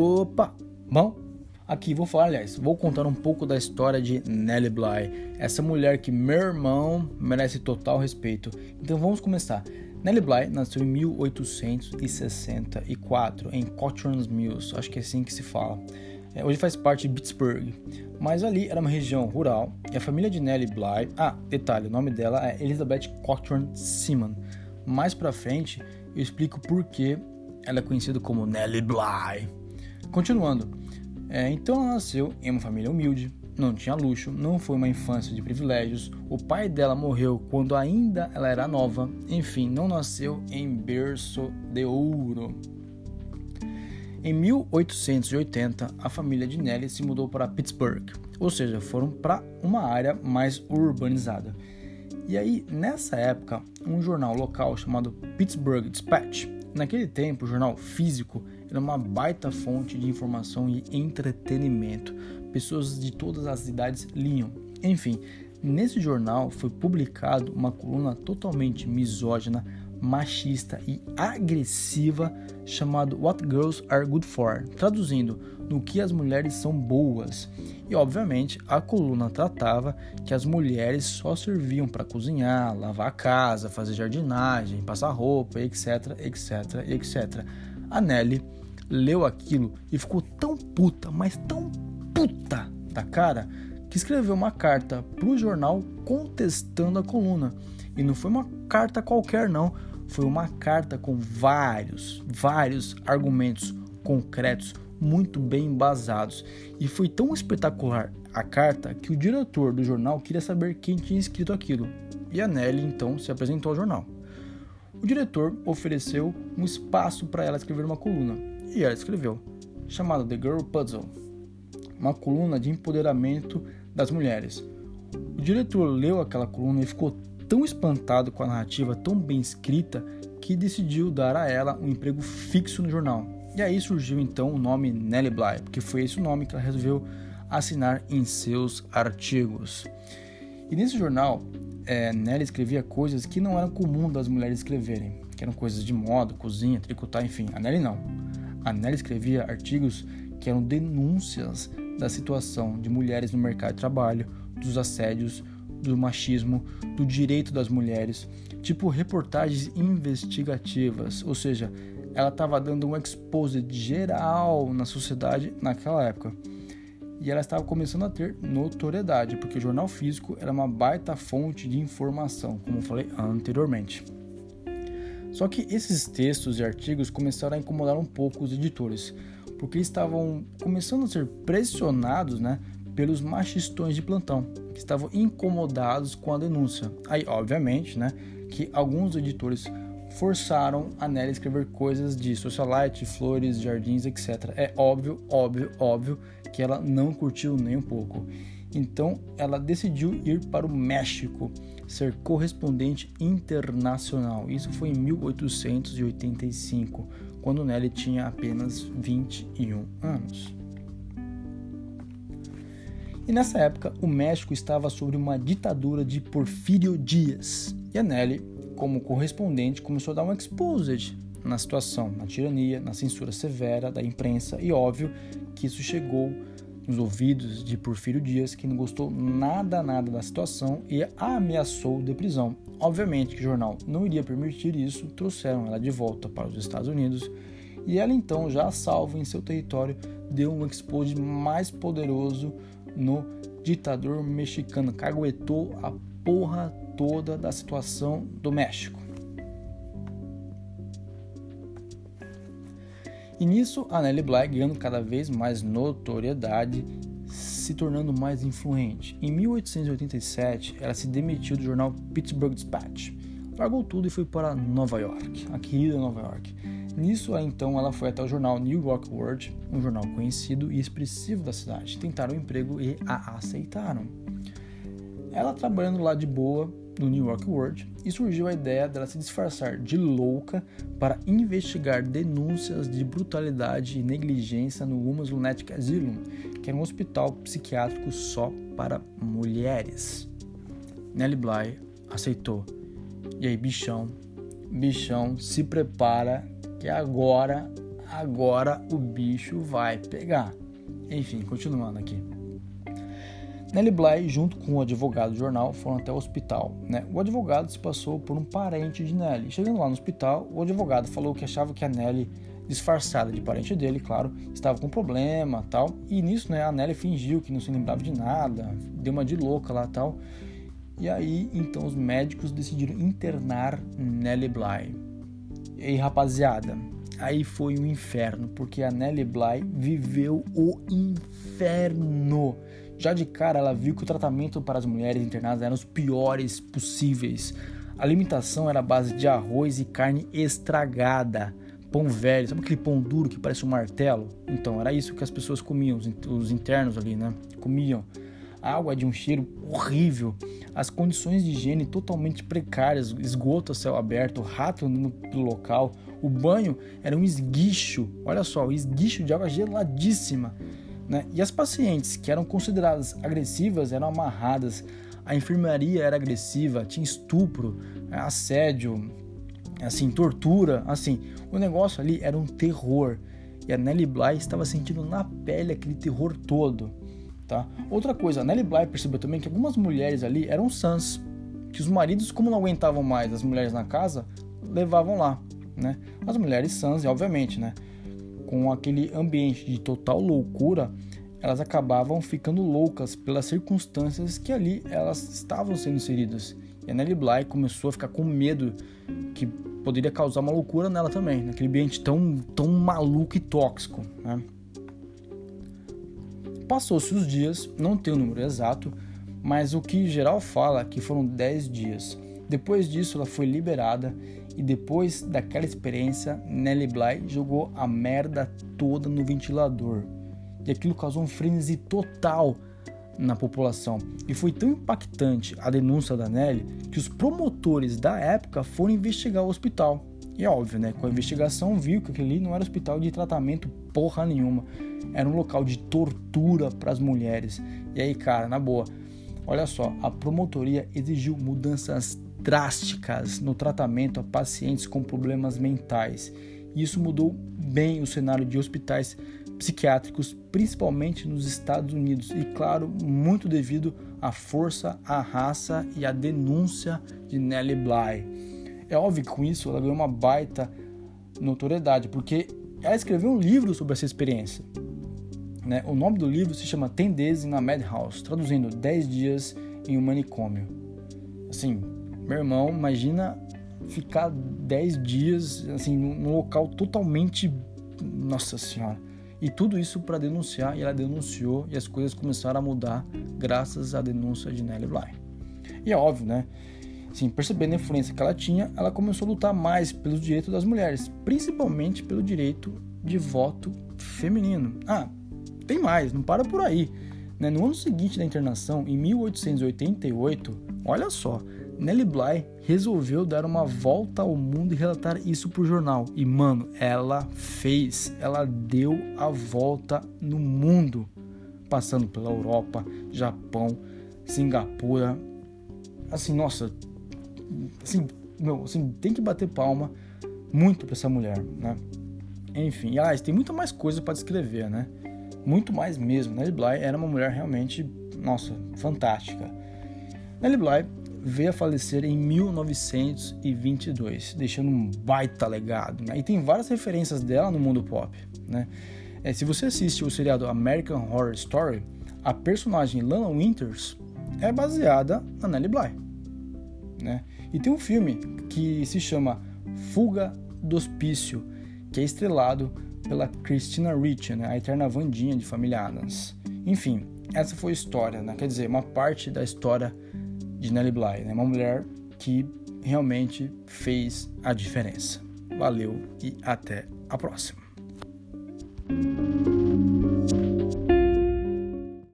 Opa! Bom, aqui vou falar, aliás, vou contar um pouco da história de Nellie Bly, essa mulher que meu irmão merece total respeito. Então vamos começar. Nellie Bly nasceu em 1864 em Cottrans Mills, acho que é assim que se fala. É, hoje faz parte de Pittsburgh, mas ali era uma região rural e a família de Nellie Bly. Ah, detalhe, o nome dela é Elizabeth Cochran Seaman. Mais pra frente eu explico por que ela é conhecida como Nellie Bly. Continuando, é, então ela nasceu em uma família humilde, não tinha luxo, não foi uma infância de privilégios. O pai dela morreu quando ainda ela era nova. Enfim, não nasceu em berço de ouro. Em 1880, a família de Nellie se mudou para Pittsburgh, ou seja, foram para uma área mais urbanizada. E aí, nessa época, um jornal local chamado Pittsburgh Dispatch, naquele tempo, jornal físico era uma baita fonte de informação e entretenimento. Pessoas de todas as idades liam. Enfim, nesse jornal foi publicado uma coluna totalmente misógina, machista e agressiva chamado What Girls Are Good For, traduzindo no que as mulheres são boas. E obviamente a coluna tratava que as mulheres só serviam para cozinhar, lavar a casa, fazer jardinagem, passar roupa, etc, etc, etc. A Nelly leu aquilo e ficou tão puta, mas tão puta da cara, que escreveu uma carta pro jornal contestando a coluna. E não foi uma carta qualquer, não. Foi uma carta com vários, vários argumentos concretos, muito bem embasados. E foi tão espetacular a carta que o diretor do jornal queria saber quem tinha escrito aquilo. E a Nelly então se apresentou ao jornal. O diretor ofereceu um espaço para ela escrever uma coluna e ela escreveu, chamada The Girl Puzzle, uma coluna de empoderamento das mulheres. O diretor leu aquela coluna e ficou tão espantado com a narrativa tão bem escrita que decidiu dar a ela um emprego fixo no jornal. E aí surgiu então o nome Nellie Bly, porque foi esse o nome que ela resolveu assinar em seus artigos. E nesse jornal, é, Nelly escrevia coisas que não eram comum das mulheres escreverem, que eram coisas de moda, cozinha, tricotar, enfim. A Nelly não. A Nelly escrevia artigos que eram denúncias da situação de mulheres no mercado de trabalho, dos assédios, do machismo, do direito das mulheres, tipo reportagens investigativas, ou seja, ela estava dando um expose geral na sociedade naquela época. E ela estava começando a ter notoriedade, porque o jornal físico era uma baita fonte de informação, como falei anteriormente. Só que esses textos e artigos começaram a incomodar um pouco os editores, porque estavam começando a ser pressionados né, pelos machistões de plantão, que estavam incomodados com a denúncia. Aí, obviamente, né, que alguns editores forçaram a Nelly a escrever coisas de socialite, flores, jardins, etc. É óbvio, óbvio, óbvio que ela não curtiu nem um pouco. Então ela decidiu ir para o México, ser correspondente internacional. Isso foi em 1885, quando Nelly tinha apenas 21 anos. E nessa época, o México estava sob uma ditadura de Porfírio Dias. E a Nelly, como correspondente, começou a dar um exposed na situação, na tirania, na censura severa da imprensa, e óbvio que isso chegou nos ouvidos de Porfírio Dias, que não gostou nada nada da situação e a ameaçou de prisão. Obviamente que o jornal não iria permitir isso, trouxeram ela de volta para os Estados Unidos e ela então, já salva em seu território, deu um expose mais poderoso no ditador mexicano, caguetou a porra toda da situação do México. E nisso, a Nelly Bly ganhando cada vez mais notoriedade, se tornando mais influente. Em 1887, ela se demitiu do jornal Pittsburgh Dispatch, largou tudo e foi para Nova York, a querida Nova York. Nisso, então, ela foi até o jornal New York World, um jornal conhecido e expressivo da cidade. Tentaram o emprego e a aceitaram. Ela trabalhando lá de boa, no New York World e surgiu a ideia dela se disfarçar de louca para investigar denúncias de brutalidade e negligência no Women's Lunatic Asylum, que era um hospital psiquiátrico só para mulheres. Nellie Bly aceitou. E aí, bichão, bichão, se prepara que agora agora o bicho vai pegar. Enfim, continuando aqui. Nelly Bly, junto com o advogado do jornal, foram até o hospital. Né? O advogado se passou por um parente de Nelly. Chegando lá no hospital, o advogado falou que achava que a Nelly, disfarçada de parente dele, claro, estava com problema tal. E nisso, né, a Nelly fingiu que não se lembrava de nada, deu uma de louca lá tal. E aí, então, os médicos decidiram internar Nelly Bly. E aí, rapaziada, aí foi um inferno, porque a Nelly Bly viveu o inferno. Já de cara, ela viu que o tratamento para as mulheres internadas era os piores possíveis. A alimentação era a base de arroz e carne estragada, pão velho, sabe aquele pão duro que parece um martelo? Então, era isso que as pessoas comiam, os internos ali, né? Comiam. Água de um cheiro horrível, as condições de higiene totalmente precárias, esgoto a céu aberto, rato no local, o banho era um esguicho, olha só, um esguicho de água geladíssima. Né? E as pacientes que eram consideradas agressivas eram amarradas, a enfermaria era agressiva, tinha estupro, assédio, assim, tortura, assim, o negócio ali era um terror. E a Nelly Bly estava sentindo na pele aquele terror todo, tá? Outra coisa, a Nelly Bly percebeu também que algumas mulheres ali eram sãs, que os maridos, como não aguentavam mais as mulheres na casa, levavam lá, né? As mulheres sãs, obviamente, né? Com aquele ambiente de total loucura, elas acabavam ficando loucas pelas circunstâncias que ali elas estavam sendo inseridas. E a Nelly Bly começou a ficar com medo que poderia causar uma loucura nela também, naquele ambiente tão, tão maluco e tóxico. Né? Passou-se os dias, não tem o número exato, mas o que geral fala é que foram 10 dias. Depois disso, ela foi liberada e depois daquela experiência, Nelly Bly jogou a merda toda no ventilador. E aquilo causou um frenesi total na população. E foi tão impactante a denúncia da Nelly que os promotores da época foram investigar o hospital. E é óbvio, né? Com a investigação viu que aquele não era hospital de tratamento porra nenhuma. Era um local de tortura para as mulheres. E aí, cara, na boa, olha só, a promotoria exigiu mudanças drásticas no tratamento a pacientes com problemas mentais. E isso mudou bem o cenário de hospitais psiquiátricos, principalmente nos Estados Unidos, e claro, muito devido à força, à raça e à denúncia de Nellie Bly. É óbvio que com isso ela ganhou uma baita notoriedade, porque ela escreveu um livro sobre essa experiência. Né? O nome do livro se chama Ten Days Madhouse, traduzindo 10 dias em um manicômio. Assim, meu irmão, imagina ficar 10 dias assim num local totalmente nossa senhora. E tudo isso para denunciar, e ela denunciou e as coisas começaram a mudar graças à denúncia de Nelly Bly. E é óbvio, né? Sim, percebendo a influência que ela tinha, ela começou a lutar mais pelos direitos das mulheres, principalmente pelo direito de voto feminino. Ah, tem mais, não para por aí. Né? No ano seguinte da internação, em 1888, olha só, Nelly Bly resolveu dar uma volta ao mundo e relatar isso pro jornal. E mano, ela fez, ela deu a volta no mundo, passando pela Europa, Japão, Singapura. Assim, nossa, assim, meu, assim, tem que bater palma muito para essa mulher, né? Enfim, ah, tem muita mais coisa para descrever, né? Muito mais mesmo. Nelly Bly era uma mulher realmente, nossa, fantástica. Nelly Bly veio a falecer em 1922, deixando um baita legado. Né? E tem várias referências dela no mundo pop. Né? É, se você assiste o seriado American Horror Story, a personagem Lana Winters é baseada na Nellie Bly. Né? E tem um filme que se chama Fuga do Hospício, que é estrelado pela Christina Ricci, né? a eterna Vandinha de Família Adams. Enfim, essa foi a história, né? quer dizer, uma parte da história de Nelly Bly, né? uma mulher que realmente fez a diferença. Valeu e até a próxima.